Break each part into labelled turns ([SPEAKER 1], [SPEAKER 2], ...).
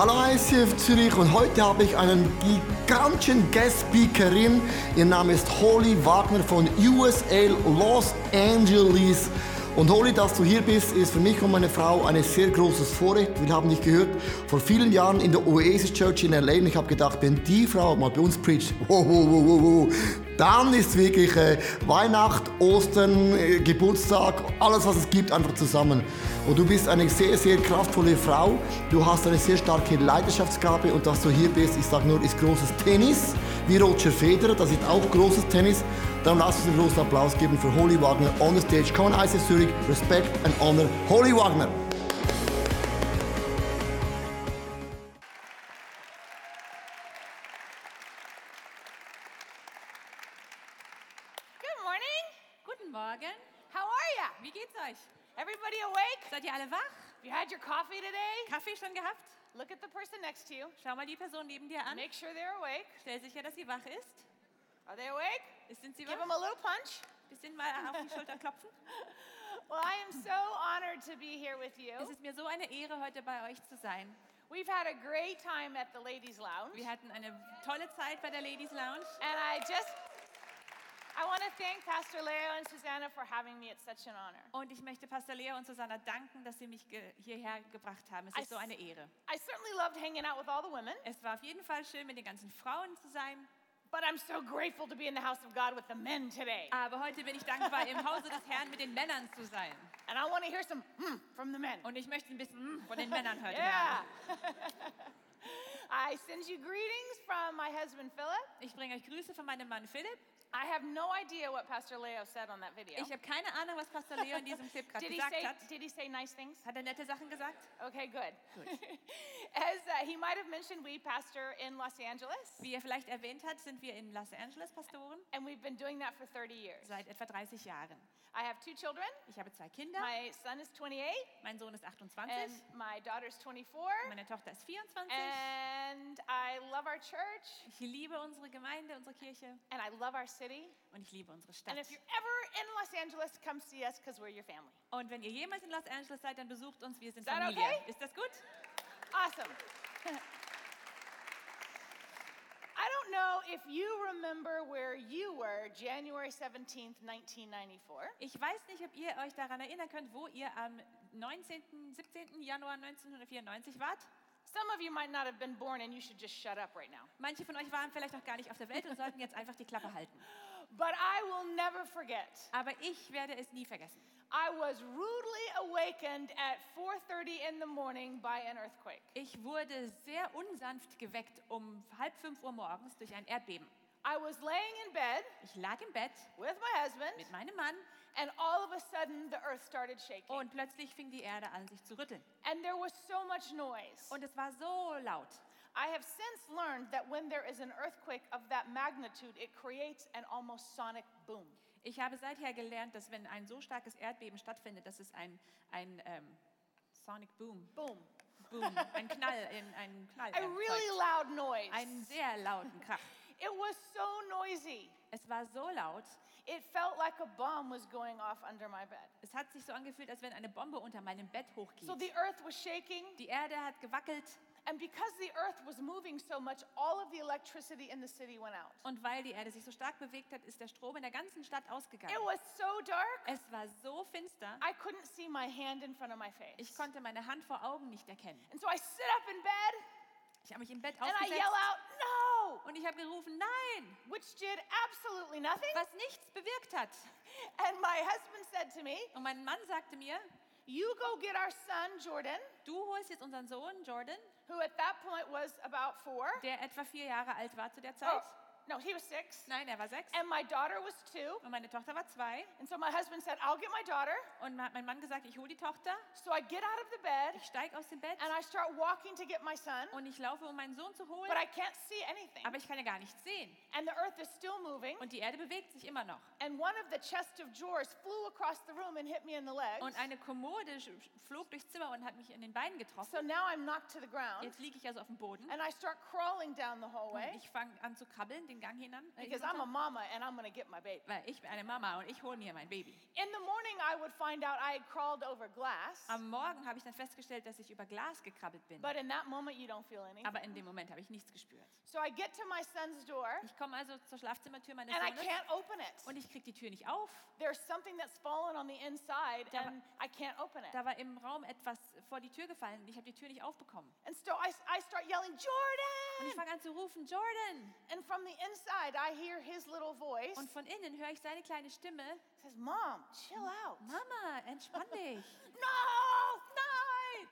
[SPEAKER 1] Hallo ICF Zürich und heute habe ich einen gigantischen Guest Speakerin. Ihr Name ist Holly Wagner von USA Los Angeles. Und Holly, dass du hier bist, ist für mich und meine Frau ein sehr großes Vorrecht. Wir haben dich gehört vor vielen Jahren in der Oasis Church in LA und ich habe gedacht, wenn die Frau mal bei uns preacht, wow, wow, wow, wow, dann ist wirklich äh, Weihnacht, Ostern, äh, Geburtstag, alles was es gibt, einfach zusammen. Und du bist eine sehr, sehr kraftvolle Frau. Du hast eine sehr starke Leidenschaftsgabe und dass du hier bist, ich sage nur, ist großes Tennis, wie Roger Federer, das ist auch großes Tennis. Dann lass uns einen großen Applaus geben für Holly Wagner on the stage. Come on, ICF Zurich, respect and honor Holly Wagner.
[SPEAKER 2] Seid ihr alle wach?
[SPEAKER 3] You had your coffee today?
[SPEAKER 2] Kaffee schon gehabt?
[SPEAKER 3] Look at the person next to you.
[SPEAKER 2] Schau mal die Person neben dir an.
[SPEAKER 3] Make sure they're awake.
[SPEAKER 2] Stell sicher, dass sie wach ist.
[SPEAKER 3] Are they awake?
[SPEAKER 2] Sind sie
[SPEAKER 3] Give
[SPEAKER 2] wach?
[SPEAKER 3] them a little punch.
[SPEAKER 2] Bisschen mal auf die Schulter klopfen.
[SPEAKER 3] Well, I am so honored to be here with you.
[SPEAKER 2] Es ist mir so eine Ehre, heute bei euch zu sein.
[SPEAKER 3] We've had a great time at the Ladies Lounge.
[SPEAKER 2] Wir hatten eine tolle Zeit bei der Ladies Lounge.
[SPEAKER 3] And I just
[SPEAKER 2] Und ich möchte Pastor Leo und Susanna danken, dass sie mich ge hierher gebracht haben. Es
[SPEAKER 3] I
[SPEAKER 2] ist so eine Ehre.
[SPEAKER 3] I certainly loved hanging out with all the women,
[SPEAKER 2] Es war auf jeden Fall schön, mit den ganzen Frauen zu sein.
[SPEAKER 3] but I'm so grateful to be in the house of God with the men today.
[SPEAKER 2] Aber heute bin ich dankbar, im Hause des Herrn mit den Männern zu sein.
[SPEAKER 3] And I want to hear some hmm from the men.
[SPEAKER 2] Und ich möchte ein bisschen mm, von den Männern heute
[SPEAKER 3] Yeah.
[SPEAKER 2] hören.
[SPEAKER 3] I send you greetings from my husband Philip.
[SPEAKER 2] Ich bringe euch Grüße von meinem Mann Philipp.
[SPEAKER 3] I have no idea what Pastor Leo said on that video.
[SPEAKER 2] Ich habe keine Ahnung, was Pastor Leo in diesem Clip gerade
[SPEAKER 3] Did he
[SPEAKER 2] gesagt
[SPEAKER 3] say
[SPEAKER 2] hat.
[SPEAKER 3] did he say nice things?
[SPEAKER 2] Hat er nette Sachen gesagt?
[SPEAKER 3] Okay, good. As he might have mentioned, we pastor in Los Angeles,
[SPEAKER 2] Wie er vielleicht erwähnt hat, sind wir in Los Angeles Pastoren
[SPEAKER 3] and we've been doing that for 30 years.
[SPEAKER 2] seit etwa 30 Jahren.
[SPEAKER 3] I have two children.
[SPEAKER 2] Ich habe zwei Kinder.
[SPEAKER 3] My son is 28,
[SPEAKER 2] Mein Sohn ist 28,
[SPEAKER 3] and my daughter's 24.
[SPEAKER 2] meine Tochter ist 24.
[SPEAKER 3] And I love our church,
[SPEAKER 2] Ich liebe unsere Gemeinde, unsere Kirche
[SPEAKER 3] and I love our city.
[SPEAKER 2] und ich liebe unsere
[SPEAKER 3] And
[SPEAKER 2] Stadt.
[SPEAKER 3] if you're ever in Los Angeles, come see us because we're your family.
[SPEAKER 2] Und wenn ihr jemals in Los Angeles seid, dann besucht uns. Wir sind
[SPEAKER 3] Is that
[SPEAKER 2] Familie.
[SPEAKER 3] okay?
[SPEAKER 2] Ist das gut?
[SPEAKER 3] Awesome. I don't know if you remember where you were January 17th, 1994.
[SPEAKER 2] Ich weiß nicht, ob ihr euch daran erinnern könnt, wo ihr am 19., 17. Januar 1994 wart.
[SPEAKER 3] Some of you might not have been born and you should just shut up right now.
[SPEAKER 2] Manche von euch waren vielleicht noch gar nicht auf der Welt und sollten jetzt einfach die Klappe halten.
[SPEAKER 3] But I will never forget.
[SPEAKER 2] Aber ich werde es nie vergessen.
[SPEAKER 3] I was rudely awakened at 4:30 in the morning by an earthquake.
[SPEAKER 2] Ich wurde sehr unsanft geweckt um halb fünf Uhr morgens durch ein Erdbeben.
[SPEAKER 3] I was laying in bed
[SPEAKER 2] Ich lag im Bett
[SPEAKER 3] with my husband
[SPEAKER 2] mit meinem Mann
[SPEAKER 3] and all of a sudden the earth started shaking.
[SPEAKER 2] und plötzlich fing die Erde an, sich zu rütteln.
[SPEAKER 3] And there was so much noise.
[SPEAKER 2] Und es war so laut.
[SPEAKER 3] I have since learned that when there is an earthquake of that magnitude, it creates an almost sonic boom.
[SPEAKER 2] Ich habe seither gelernt, dass wenn ein so starkes Erdbeben stattfindet, dass es ein, ein ähm, Sonic Boom,
[SPEAKER 3] Boom.
[SPEAKER 2] Boom, ein Knall, ein, ein Knall
[SPEAKER 3] A really loud noise.
[SPEAKER 2] Einen sehr lauten Krach.
[SPEAKER 3] It was so noisy.
[SPEAKER 2] Es war so laut,
[SPEAKER 3] It felt like a bomb was going off under my bed.
[SPEAKER 2] es hat sich so angefühlt, als wenn eine Bombe unter meinem Bett hochgeht.
[SPEAKER 3] So the earth was shaking,
[SPEAKER 2] Die Erde hat gewackelt
[SPEAKER 3] and because the earth was moving so much, all of the electricity in the city went out.
[SPEAKER 2] und weil die Erde sich so stark bewegt hat, ist der Strom in der ganzen Stadt ausgegangen.
[SPEAKER 3] It was so dark,
[SPEAKER 2] Es war so finster,
[SPEAKER 3] I couldn't see my hand in front of my face.
[SPEAKER 2] ich konnte meine Hand vor Augen nicht erkennen.
[SPEAKER 3] And so I sit up in bed
[SPEAKER 2] Ich habe mich im Bett
[SPEAKER 3] and I yell out, No!
[SPEAKER 2] und ich habe gerufen, nein,
[SPEAKER 3] Which did absolutely nothing.
[SPEAKER 2] was nichts bewirkt hat.
[SPEAKER 3] And my husband said to me,
[SPEAKER 2] Und mein Mann sagte mir,
[SPEAKER 3] You go get our son, Jordan,
[SPEAKER 2] du holst jetzt unseren Sohn Jordan,
[SPEAKER 3] who at that point was about four.
[SPEAKER 2] der etwa vier Jahre alt war zu der
[SPEAKER 3] Oh,
[SPEAKER 2] Zeit.
[SPEAKER 3] No, he was six.
[SPEAKER 2] Nein, er war sechs.
[SPEAKER 3] And my daughter was two.
[SPEAKER 2] Und meine Tochter war zwei.
[SPEAKER 3] And so my husband said, I'll get my daughter.
[SPEAKER 2] Und hat mein Mann gesagt, ich hole die Tochter.
[SPEAKER 3] So I get out of the bed
[SPEAKER 2] Ich steige aus dem Bett
[SPEAKER 3] and I start walking to get my son,
[SPEAKER 2] und ich laufe, um meinen Sohn zu holen.
[SPEAKER 3] but I can't see anything.
[SPEAKER 2] Aber ich kann ja gar nichts sehen.
[SPEAKER 3] And the earth is still moving.
[SPEAKER 2] Und die Erde bewegt sich immer noch.
[SPEAKER 3] And one of the chest of drawers flew across the room and hit me in the legs.
[SPEAKER 2] Und eine Kommode flog durchs Zimmer und hat mich in den Beinen getroffen.
[SPEAKER 3] So now I'm knocked to the ground.
[SPEAKER 2] Jetzt liege ich also auf dem Boden.
[SPEAKER 3] And I start crawling down the
[SPEAKER 2] Und
[SPEAKER 3] hallway.
[SPEAKER 2] ich fange an zu krabbeln, den den Gang hinan, äh,
[SPEAKER 3] because I'm a
[SPEAKER 2] hinunter,
[SPEAKER 3] mama and I'm going to get my baby.
[SPEAKER 2] weil ich bin eine Mama und ich hole mir mein Baby.
[SPEAKER 3] In the morning, I would find out I had crawled over glass,
[SPEAKER 2] Am Morgen habe ich dann festgestellt, dass ich über Glas gekrabbelt bin.
[SPEAKER 3] but in that moment, you don't feel anything.
[SPEAKER 2] Aber in dem Moment habe ich nichts gespürt.
[SPEAKER 3] So I get to my son's door
[SPEAKER 2] Ich komme also zur Schlafzimmertür meines
[SPEAKER 3] and I
[SPEAKER 2] Sohnes
[SPEAKER 3] can't open it.
[SPEAKER 2] und ich kriege die Tür nicht auf.
[SPEAKER 3] There's something that's fallen on the inside
[SPEAKER 2] Da war-
[SPEAKER 3] and I can't open it.
[SPEAKER 2] Da war im Raum etwas vor die Tür gefallen und ich habe die Tür nicht aufbekommen.
[SPEAKER 3] And so I, I start yelling,
[SPEAKER 2] Und ich
[SPEAKER 3] Jordan!
[SPEAKER 2] fange an zu rufen, Jordan!
[SPEAKER 3] And from the inside, I hear his little voice
[SPEAKER 2] Und von innen höre ich seine kleine Stimme,
[SPEAKER 3] says, Mom, chill out.
[SPEAKER 2] Mama, entspann dich.
[SPEAKER 3] No, nein!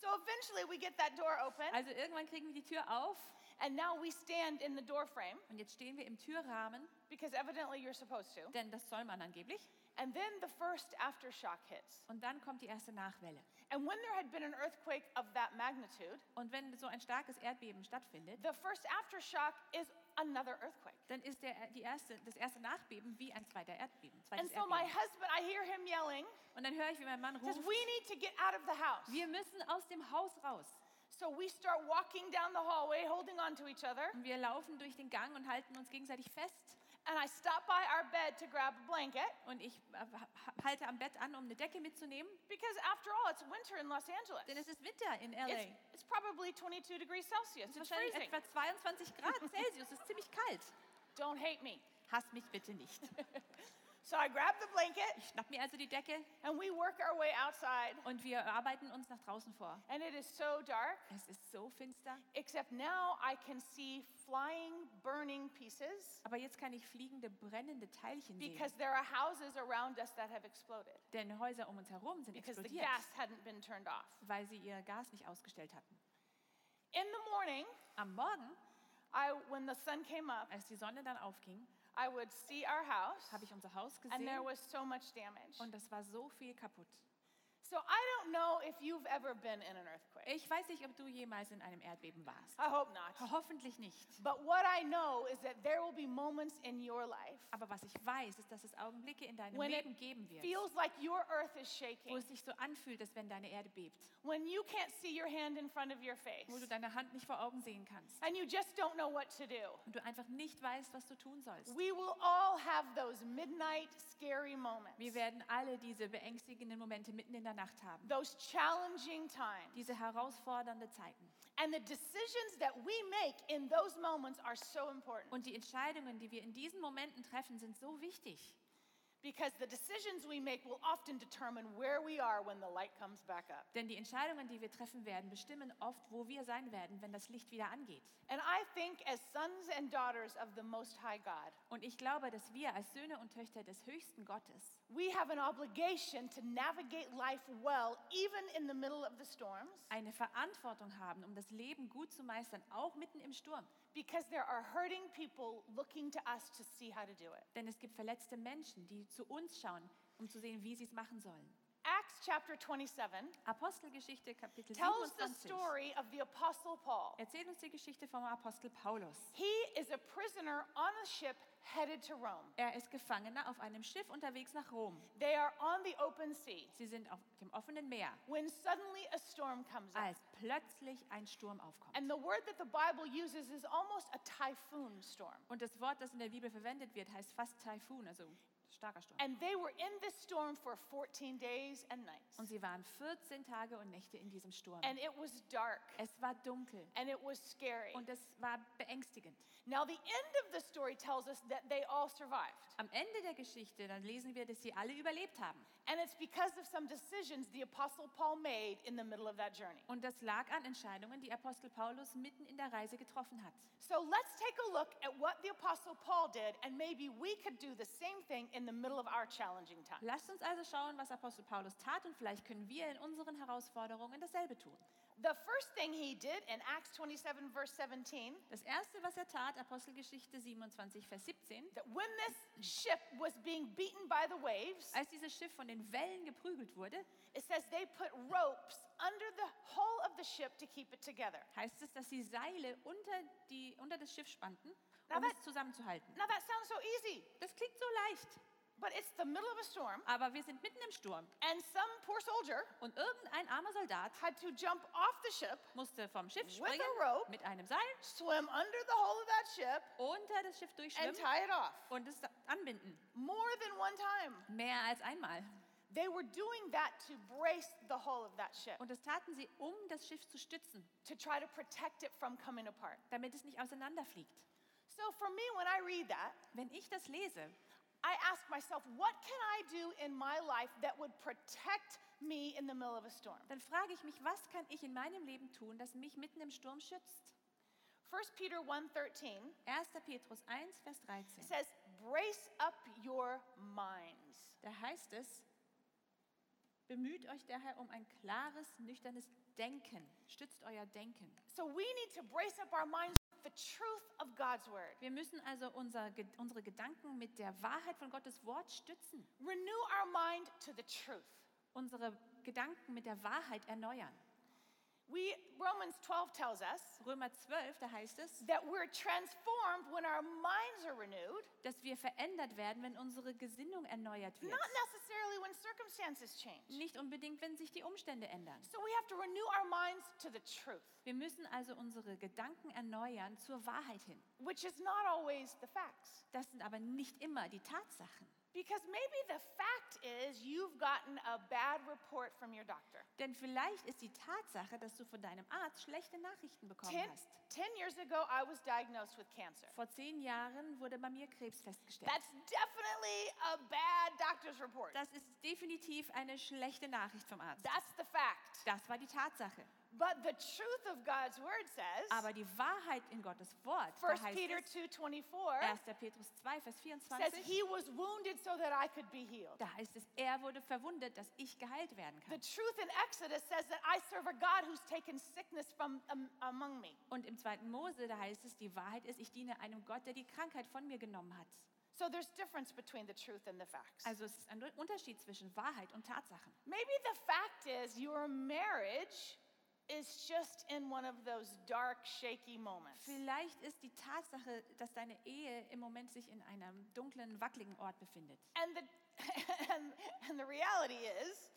[SPEAKER 3] So eventually we get that door open,
[SPEAKER 2] Also irgendwann kriegen wir die Tür auf
[SPEAKER 3] and now we stand in the door frame
[SPEAKER 2] und jetzt stehen wir im Türrahmen,
[SPEAKER 3] because evidently you're supposed to.
[SPEAKER 2] denn das soll man angeblich.
[SPEAKER 3] And then the first aftershock hits.
[SPEAKER 2] Und dann kommt die erste Nachwelle.
[SPEAKER 3] And when there had been an earthquake of that magnitude,
[SPEAKER 2] Und wenn so ein starkes Erdbeben stattfindet,
[SPEAKER 3] the first aftershock is another earthquake.
[SPEAKER 2] dann ist der, die erste, das erste Nachbeben wie ein zweiter Erdbeben.
[SPEAKER 3] And so my
[SPEAKER 2] Erdbeben.
[SPEAKER 3] husband, I hear him yelling,
[SPEAKER 2] Und dann höre ich, wie mein Mann ruft,
[SPEAKER 3] We need to get out of the house.
[SPEAKER 2] wir müssen aus dem Haus raus.
[SPEAKER 3] So we start walking down the hallway, holding on to each other.
[SPEAKER 2] Und wir laufen durch den Gang und halten uns gegenseitig fest.
[SPEAKER 3] And I stop by our bed to grab a blanket
[SPEAKER 2] Und ich äh, ha- halte am Bett an, um eine Decke mitzunehmen,
[SPEAKER 3] because, after all, it's winter in Los Angeles.
[SPEAKER 2] denn es ist Winter in LA.
[SPEAKER 3] It's, it's probably 22 degrees Celsius.
[SPEAKER 2] Es ist wahrscheinlich
[SPEAKER 3] freezing.
[SPEAKER 2] etwa 22 Grad Celsius. Es ist ziemlich kalt.
[SPEAKER 3] Don't hate me.
[SPEAKER 2] Hass mich bitte nicht.
[SPEAKER 3] So I grab the blanket
[SPEAKER 2] Ich schnapp mir also die Decke
[SPEAKER 3] and we work our way outside.
[SPEAKER 2] und wir arbeiten uns nach draußen vor.
[SPEAKER 3] And it is so dark,
[SPEAKER 2] Es ist so finster,
[SPEAKER 3] except now I can see flying, burning pieces
[SPEAKER 2] aber jetzt kann ich fliegende, brennende Teilchen sehen.
[SPEAKER 3] because there are houses around us that have exploded
[SPEAKER 2] Denn Häuser um uns herum sind
[SPEAKER 3] because the
[SPEAKER 2] explodiert,
[SPEAKER 3] gas hadn't been turned off.
[SPEAKER 2] weil sie ihr Gas nicht ausgestellt hatten.
[SPEAKER 3] In the morning,
[SPEAKER 2] Am Morgen,
[SPEAKER 3] I, when the sun came up,
[SPEAKER 2] als die Sonne dann aufging,
[SPEAKER 3] I would see our house
[SPEAKER 2] habe ich unser Haus
[SPEAKER 3] and there
[SPEAKER 2] gesehen
[SPEAKER 3] was so much damage.
[SPEAKER 2] und es war so viel kaputt.
[SPEAKER 3] So I don't know if you've ever been in an earthquake.
[SPEAKER 2] Ich weiß nicht, ob du jemals in einem Erdbeben warst.
[SPEAKER 3] I hope not.
[SPEAKER 2] Hoffentlich nicht.
[SPEAKER 3] But what I know is that there will be moments in your life
[SPEAKER 2] Aber was ich weiß, ist, dass es Augenblicke in deinem
[SPEAKER 3] when
[SPEAKER 2] Leben geben wird,
[SPEAKER 3] feels like your earth is
[SPEAKER 2] wo
[SPEAKER 3] shaking,
[SPEAKER 2] es sich so anfühlt, als wenn deine Erde bebt,
[SPEAKER 3] when you can't see your hand in front of your face,
[SPEAKER 2] wo du deine Hand nicht vor Augen sehen kannst
[SPEAKER 3] and you just don't know what to do.
[SPEAKER 2] und du einfach nicht weißt, was du tun sollst.
[SPEAKER 3] We will all have those midnight scary moments,
[SPEAKER 2] Wir werden alle diese beängstigenden Momente mitten in der Nacht haben.
[SPEAKER 3] those challenging times.
[SPEAKER 2] Diese herausfordernde Zeiten.
[SPEAKER 3] And the decisions that we make in those moments are so important
[SPEAKER 2] Und die Entscheidungen, die wir in diesen Momenten treffen, sind so wichtig.
[SPEAKER 3] because the decisions we make will often determine where we are when the light comes back up.
[SPEAKER 2] Denn die Entscheidungen, die wir treffen werden, bestimmen oft, wo wir sein werden, wenn das Licht wieder angeht.
[SPEAKER 3] And I think, as sons and daughters of the Most High God,
[SPEAKER 2] Und ich glaube, dass wir als Söhne und Töchter des höchsten Gottes
[SPEAKER 3] we have an obligation to navigate life well, even in the middle of the storms,
[SPEAKER 2] eine Verantwortung haben, um das Leben gut zu meistern, auch mitten im Sturm.
[SPEAKER 3] because there are hurting people looking to us to see how to do it.
[SPEAKER 2] Denn es gibt verletzte Menschen, die zu uns schauen, um zu sehen, wie sie es machen sollen.
[SPEAKER 3] Acts chapter 27
[SPEAKER 2] Apostelgeschichte Kapitel
[SPEAKER 3] tells the
[SPEAKER 2] 27
[SPEAKER 3] story of the Apostle Paul.
[SPEAKER 2] erzählt uns die Geschichte vom Apostel Paulus.
[SPEAKER 3] He is a prisoner on a ship headed to Rome.
[SPEAKER 2] Er ist Gefangener auf einem Schiff unterwegs nach Rom.
[SPEAKER 3] They are on the open sea
[SPEAKER 2] Sie sind auf dem offenen Meer,
[SPEAKER 3] when suddenly a storm comes up.
[SPEAKER 2] als plötzlich ein Sturm aufkommt.
[SPEAKER 3] And the word that the Bible uses is almost a typhoon storm.
[SPEAKER 2] Und das Wort, das in der Bibel verwendet wird, heißt fast Taifun, also starker Sturm.
[SPEAKER 3] And they were in this storm for 14 days and nights.
[SPEAKER 2] Und sie waren 14 Tage und Nächte in diesem Sturm.
[SPEAKER 3] And it was dark
[SPEAKER 2] Es war dunkel
[SPEAKER 3] and it was scary.
[SPEAKER 2] und es war beängstigend.
[SPEAKER 3] Now, the end of the story tells us that they all survived.
[SPEAKER 2] Am Ende der Geschichte, dann lesen wir, dass sie alle überlebt haben.
[SPEAKER 3] And it's because of some decisions the Apostle Paul made in the middle of that journey.
[SPEAKER 2] Und das lag an Entscheidungen, die Apostel Paulus mitten in der Reise getroffen hat.
[SPEAKER 3] So let's take a look at what the Apostle Paul did, and maybe we could do the same thing in the middle of our challenging time.
[SPEAKER 2] Lasst uns also schauen, was Apostel Paulus tat und vielleicht können wir in unseren Herausforderungen dasselbe tun.
[SPEAKER 3] The first thing he did in Acts 27, verse 17,
[SPEAKER 2] Das erste, was er tat, Apostelgeschichte 27, Vers 17,
[SPEAKER 3] that when this ship was being beaten by the waves,
[SPEAKER 2] als dieses Schiff von den Wellen geprügelt wurde,
[SPEAKER 3] it says they put ropes under the hull of the ship to keep it together.
[SPEAKER 2] heißt es, dass sie Seile unter, die, unter das Schiff spannten, um
[SPEAKER 3] aber-
[SPEAKER 2] es zusammenzuhalten.
[SPEAKER 3] Now that sounds so easy,
[SPEAKER 2] Das klingt so leicht,
[SPEAKER 3] But it's the middle of a storm,
[SPEAKER 2] Aber wir sind mitten im Sturm
[SPEAKER 3] and some poor soldier
[SPEAKER 2] und irgendein armer Soldat
[SPEAKER 3] had to jump off the ship,
[SPEAKER 2] musste vom Schiff
[SPEAKER 3] With
[SPEAKER 2] springen
[SPEAKER 3] a rope.
[SPEAKER 2] mit einem Seil
[SPEAKER 3] swim under the hull of that ship,
[SPEAKER 2] unter das Schiff
[SPEAKER 3] and
[SPEAKER 2] durchschwimmen
[SPEAKER 3] tie it off.
[SPEAKER 2] und es anbinden.
[SPEAKER 3] More than one time.
[SPEAKER 2] Mehr als einmal.
[SPEAKER 3] They were doing that to brace the hull of that ship,
[SPEAKER 2] Und das taten sie, um das Schiff zu stützen,
[SPEAKER 3] to try to protect it from coming apart.
[SPEAKER 2] damit es nicht auseinanderfliegt.
[SPEAKER 3] So for me, when I read that,
[SPEAKER 2] Wenn ich das lese,
[SPEAKER 3] I ask myself, what can I do in my life that would protect me in the middle of a storm?
[SPEAKER 2] dann frage ich mich, was kann ich in meinem Leben tun, das mich mitten im Sturm schützt?
[SPEAKER 3] 1 Peter 1:13
[SPEAKER 2] 1. Petrus 1, Vers 13.
[SPEAKER 3] says, "Brace up your minds."
[SPEAKER 2] Da heißt es, bemüht euch daher um ein klares, nüchternes Denken. Stützt euer Denken.
[SPEAKER 3] So we need to brace up our minds with the truth of God's word.
[SPEAKER 2] Wir müssen also unser, unsere Gedanken mit der Wahrheit von Gottes Wort stützen.
[SPEAKER 3] Renew our mind to the truth.
[SPEAKER 2] Unsere Gedanken mit der Wahrheit erneuern.
[SPEAKER 3] We Romans 12 tells us
[SPEAKER 2] Römer 12, da heißt es,
[SPEAKER 3] that we're transformed when our minds are renewed,
[SPEAKER 2] dass wir verändert werden, wenn unsere Gesinnung erneuert wird.
[SPEAKER 3] not necessarily when circumstances change.
[SPEAKER 2] Nicht unbedingt, wenn sich die Umstände ändern.
[SPEAKER 3] So we have to renew our minds to the truth,
[SPEAKER 2] Wir müssen also unsere Gedanken erneuern zur Wahrheit hin.
[SPEAKER 3] which is not always the facts.
[SPEAKER 2] Das sind aber nicht immer die Tatsachen.
[SPEAKER 3] Because maybe the fact is you've gotten a bad report from your doctor.
[SPEAKER 2] Denn vielleicht ist die Tatsache, dass du von deinem Arzt schlechte Nachrichten bekommen
[SPEAKER 3] Ten,
[SPEAKER 2] hast.
[SPEAKER 3] 10 years ago, I was diagnosed with cancer.
[SPEAKER 2] Vor zehn Jahren wurde bei mir Krebs festgestellt.
[SPEAKER 3] That's definitely a bad doctor's report.
[SPEAKER 2] Das ist definitiv eine schlechte Nachricht vom Arzt.
[SPEAKER 3] That's the fact.
[SPEAKER 2] Das war die Tatsache.
[SPEAKER 3] But the truth of God's word says,
[SPEAKER 2] Aber die Wahrheit in Gottes Wort, da
[SPEAKER 3] 1
[SPEAKER 2] heißt
[SPEAKER 3] Peter
[SPEAKER 2] es,
[SPEAKER 3] 2:24
[SPEAKER 2] 1. Petrus 2, Vers
[SPEAKER 3] says
[SPEAKER 2] 24,
[SPEAKER 3] he was wounded so that I could be healed.
[SPEAKER 2] da heißt es, er wurde verwundet, dass ich geheilt werden
[SPEAKER 3] The
[SPEAKER 2] kann.
[SPEAKER 3] truth in Exodus says that I serve a God who's taken sickness from um, among me.
[SPEAKER 2] Und im 2. Mose, da heißt es, die Wahrheit ist, ich diene einem Gott, der die Krankheit von mir genommen hat.
[SPEAKER 3] So there's difference between the truth and the facts.
[SPEAKER 2] Also es ist ein Unterschied zwischen Wahrheit und Tatsachen.
[SPEAKER 3] Maybe the fact is your marriage is just in one of those dark, shaky moments.
[SPEAKER 2] Vielleicht ist die Tatsache, dass deine Ehe im Moment sich in einem dunklen, wackeligen Ort befindet.
[SPEAKER 3] And the, and, and the reality is,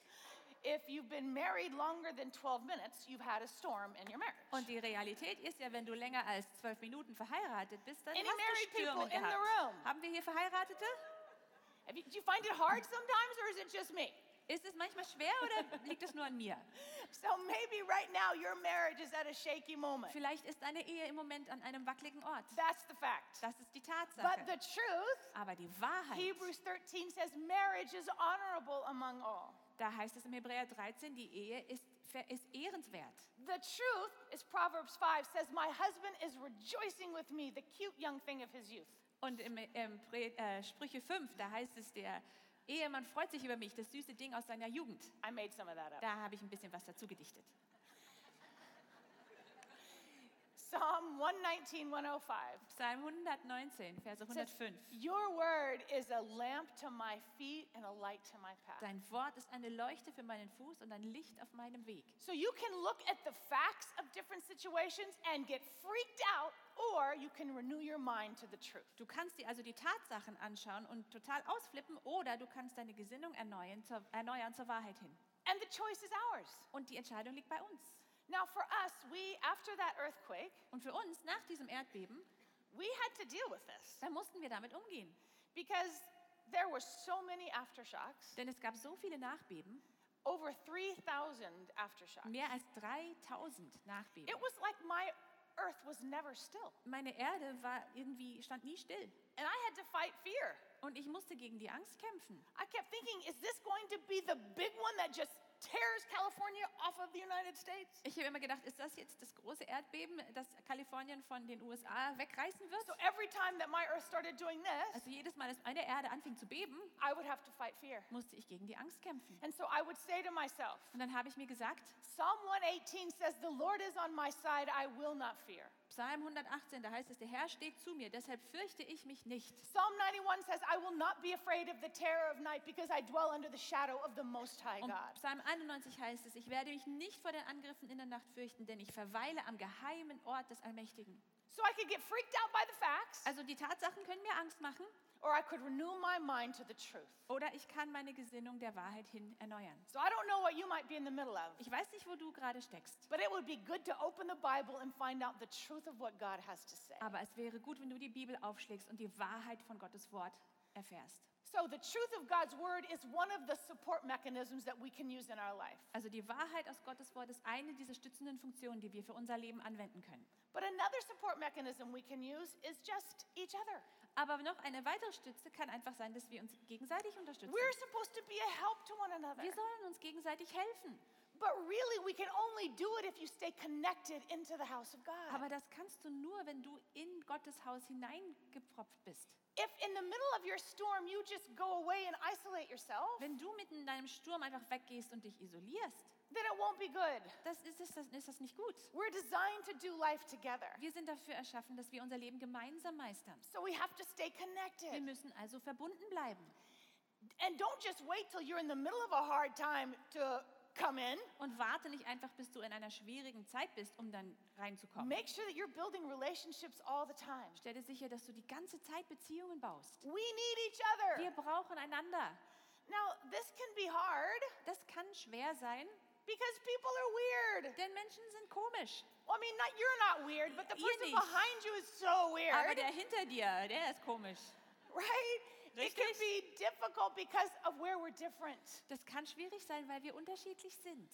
[SPEAKER 3] if you've been married longer than 12 minutes, you've had a storm in your marriage.
[SPEAKER 2] Und die Realität ist ja, wenn du länger als zwölf Minuten verheiratet bist, dann
[SPEAKER 3] Any
[SPEAKER 2] hast du Stürme
[SPEAKER 3] people in the
[SPEAKER 2] gehabt.
[SPEAKER 3] room?
[SPEAKER 2] Haben wir hier Verheiratete?
[SPEAKER 3] You, do you find it hard sometimes, or is it just me?
[SPEAKER 2] Ist es manchmal schwer oder liegt es nur an mir?
[SPEAKER 3] So maybe right now your marriage is at a shaky moment.
[SPEAKER 2] Vielleicht ist deine Ehe im Moment an einem wackeligen Ort.
[SPEAKER 3] That's the fact.
[SPEAKER 2] Das ist die
[SPEAKER 3] But
[SPEAKER 2] Tatsache.
[SPEAKER 3] the truth,
[SPEAKER 2] Aber die Wahrheit,
[SPEAKER 3] Hebrews 13 says marriage is honorable among all.
[SPEAKER 2] da heißt es im Hebräer 13, die Ehe ist, ist ehrenswert.
[SPEAKER 3] The truth is Proverbs 5 says, My husband is rejoicing with me, the cute young thing of his youth.
[SPEAKER 2] Und im, im äh, Sprüche 5, da heißt es, der Ehemann freut sich über mich, das süße Ding aus seiner Jugend.
[SPEAKER 3] I made some of that up.
[SPEAKER 2] Da habe ich ein bisschen was dazu gedichtet.
[SPEAKER 3] Psalm 119, 105
[SPEAKER 2] Psalm 119, Verse
[SPEAKER 3] says,
[SPEAKER 2] 105.
[SPEAKER 3] Your word is a lamp to my feet and a light to my path.
[SPEAKER 2] Dein Wort ist eine Leuchte für meinen Fuß und ein Licht auf meinem Weg.
[SPEAKER 3] So you can look at the facts of different situations and get freaked out, or you can renew your mind to the truth.
[SPEAKER 2] Du kannst dir also die Tatsachen anschauen und total ausflippen oder du kannst deine Gesinnung erneuern zur, erneuern zur Wahrheit hin.
[SPEAKER 3] And the choice is ours.
[SPEAKER 2] Und die Entscheidung liegt bei uns.
[SPEAKER 3] Now, for us, we, after that earthquake,
[SPEAKER 2] Und für uns nach diesem Erdbeben,
[SPEAKER 3] we had to deal with this
[SPEAKER 2] da mussten wir damit umgehen.
[SPEAKER 3] because there were so many aftershocks,
[SPEAKER 2] Denn es gab so viele Nachbeben,
[SPEAKER 3] over 3,000 aftershocks.
[SPEAKER 2] mehr als 3000 Nachbeben.
[SPEAKER 3] It was like my earth was never still.
[SPEAKER 2] Meine Erde war irgendwie, stand nie still.
[SPEAKER 3] And I had to fight fear.
[SPEAKER 2] Und ich musste gegen die Angst kämpfen.
[SPEAKER 3] I kept thinking, is this going to be the big one that just tears California off of the United States?
[SPEAKER 2] Ich habe immer gedacht, ist das jetzt das große Erdbeben, das Kalifornien von den USA wegreißen wird?
[SPEAKER 3] So every time that my earth started doing this,
[SPEAKER 2] Also jedes Mal, dass meine Erde anfing zu beben,
[SPEAKER 3] I would have to fight fear.
[SPEAKER 2] musste ich gegen die Angst kämpfen.
[SPEAKER 3] And so I would say to myself,
[SPEAKER 2] Und dann habe ich mir gesagt,
[SPEAKER 3] Psalm 118 says, The Lord is on my side, I will not fear.
[SPEAKER 2] Psalm 118, da heißt es, der Herr steht zu mir, deshalb fürchte ich mich nicht.
[SPEAKER 3] Psalm 91 says, I will not be afraid of the terror of night because I dwell under the shadow of the Most High
[SPEAKER 2] Und
[SPEAKER 3] God.
[SPEAKER 2] Psalm 91 heißt es, ich werde mich nicht vor den Angriffen in der Nacht fürchten, denn ich verweile am geheimen Ort des Allmächtigen.
[SPEAKER 3] So I could get freaked out by the facts,
[SPEAKER 2] Also die Tatsachen können mir Angst machen
[SPEAKER 3] or I could renew my mind to the truth.
[SPEAKER 2] oder ich kann meine Gesinnung der Wahrheit hin erneuern.
[SPEAKER 3] So I don't know what you might be in the middle of,
[SPEAKER 2] Ich weiß nicht, wo du gerade steckst,
[SPEAKER 3] but it would be good to open the Bible and find out the truth of what God has to say.
[SPEAKER 2] aber es wäre gut, wenn du die Bibel aufschlägst und die Wahrheit von Gottes Wort erfährst.
[SPEAKER 3] So the truth of God's word is one of the support mechanisms that we can use in our life.
[SPEAKER 2] Also die Wahrheit aus Gottes Wort ist eine dieser stützenden Funktionen, die wir für unser Leben anwenden können.
[SPEAKER 3] But another support mechanism we can use is just each other.
[SPEAKER 2] Aber noch eine weitere Stütze kann einfach sein, dass wir uns gegenseitig unterstützen.
[SPEAKER 3] We're supposed to be a help to one another.
[SPEAKER 2] Wir sollen uns gegenseitig helfen.
[SPEAKER 3] But really, we can only do it if you stay connected into the house of God.
[SPEAKER 2] Aber das kannst du nur, wenn du in Gottes Haus hineingepfropft bist.
[SPEAKER 3] If in the middle of your storm you just go away and isolate yourself,
[SPEAKER 2] Wenn du mitten in deinem Sturm einfach weggehst und dich isolierst,
[SPEAKER 3] then it won't be good.
[SPEAKER 2] das ist, ist, das, ist das nicht gut.
[SPEAKER 3] We're designed to do life together.
[SPEAKER 2] Wir sind dafür erschaffen, dass wir unser Leben gemeinsam meistern.
[SPEAKER 3] So we have to stay
[SPEAKER 2] Wir
[SPEAKER 3] connected.
[SPEAKER 2] müssen also verbunden bleiben.
[SPEAKER 3] And don't just wait till you're in the middle of a hard time to in.
[SPEAKER 2] Und warte nicht einfach, bis du in einer schwierigen Zeit bist, um dann reinzukommen.
[SPEAKER 3] Make sure that you're building relationships all the time.
[SPEAKER 2] Stell dir sicher, dass du die ganze Zeit Beziehungen baust.
[SPEAKER 3] We need each other.
[SPEAKER 2] Wir brauchen einander.
[SPEAKER 3] Now, this can be hard
[SPEAKER 2] Das kann schwer sein,
[SPEAKER 3] because people are weird.
[SPEAKER 2] denn Menschen sind komisch.
[SPEAKER 3] Well, I mean, not you're not weird, but the person behind you is so
[SPEAKER 2] Aber
[SPEAKER 3] weird,
[SPEAKER 2] der hinter dir, der ist komisch.
[SPEAKER 3] right? It can be difficult because of where we're different.
[SPEAKER 2] Das kann schwierig sein, weil wir unterschiedlich sind.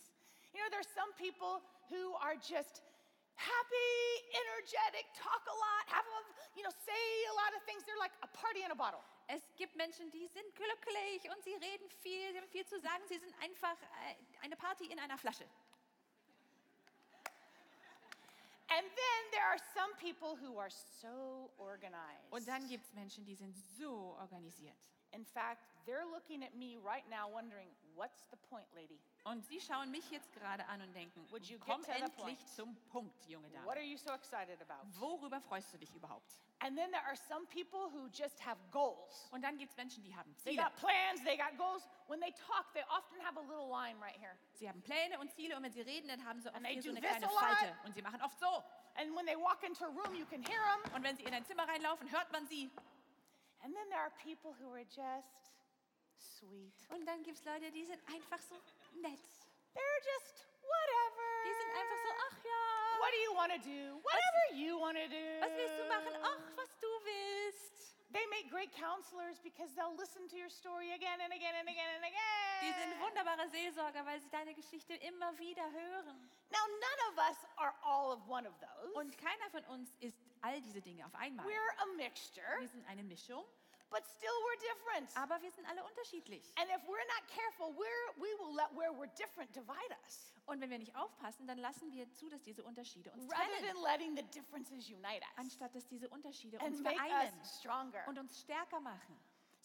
[SPEAKER 3] You know, there's some people who are just happy, energetic, talk a lot, have a, you know, say a lot of things. They're like a party in a bottle.
[SPEAKER 2] Es gibt Menschen, die sind glücklich und sie reden viel, sie haben viel zu sagen. Sie sind einfach äh, eine Party in einer Flasche.
[SPEAKER 3] And then there are some people who are so organized.
[SPEAKER 2] Und dann gibt es Menschen, die sind so organisiert.
[SPEAKER 3] In fact, they're looking at me right now wondering, what's the point, lady?
[SPEAKER 2] Und sie schauen mich jetzt gerade an und denken,
[SPEAKER 3] Would you get
[SPEAKER 2] komm
[SPEAKER 3] to the
[SPEAKER 2] endlich
[SPEAKER 3] point?
[SPEAKER 2] zum Punkt, junge
[SPEAKER 3] What
[SPEAKER 2] Dame.
[SPEAKER 3] are you so excited about?
[SPEAKER 2] Worüber freust du dich überhaupt?
[SPEAKER 3] And then there are some people who just have goals.
[SPEAKER 2] Und dann gibt es Menschen, die haben
[SPEAKER 3] They
[SPEAKER 2] Ziele.
[SPEAKER 3] got plans, they got goals. When they talk, they often have a little line right here.
[SPEAKER 2] Sie haben Pläne und Ziele und wenn sie reden, dann haben sie oft
[SPEAKER 3] And they
[SPEAKER 2] hier so
[SPEAKER 3] do
[SPEAKER 2] eine
[SPEAKER 3] this
[SPEAKER 2] kleine
[SPEAKER 3] a lot.
[SPEAKER 2] Falte. Und sie machen oft so.
[SPEAKER 3] And when they walk into a room, you can hear them.
[SPEAKER 2] Und wenn sie in ein Zimmer reinlaufen, hört man sie.
[SPEAKER 3] And then there are people who are just sweet.
[SPEAKER 2] Und dann gibt es Leute, die sind einfach so nett.
[SPEAKER 3] They're just whatever.
[SPEAKER 2] Die sind einfach so, ach ja,
[SPEAKER 3] What do you want to do? Whatever you want to do.
[SPEAKER 2] was willst du machen? Ach, was du willst.
[SPEAKER 3] They make great counselors because they'll listen to your story again and again and again and
[SPEAKER 2] Die sind
[SPEAKER 3] again.
[SPEAKER 2] wunderbare Seelsorger, weil sie deine Geschichte immer wieder hören.
[SPEAKER 3] Now, none of us are all of one of those.
[SPEAKER 2] Und keiner von uns ist all diese Dinge auf einmal.
[SPEAKER 3] We're a mixture,
[SPEAKER 2] Wir sind eine Mischung,
[SPEAKER 3] but still we're different.
[SPEAKER 2] aber wir sind alle unterschiedlich.
[SPEAKER 3] And if we're not careful, we're, we will let where we're different divide us
[SPEAKER 2] Und wenn wir nicht aufpassen, dann lassen wir zu, dass diese Unterschiede uns
[SPEAKER 3] rather
[SPEAKER 2] trennen,
[SPEAKER 3] than letting the differences unite us
[SPEAKER 2] anstatt dass diese Unterschiede
[SPEAKER 3] and
[SPEAKER 2] uns
[SPEAKER 3] make
[SPEAKER 2] vereinen
[SPEAKER 3] us stronger.
[SPEAKER 2] und uns stärker machen.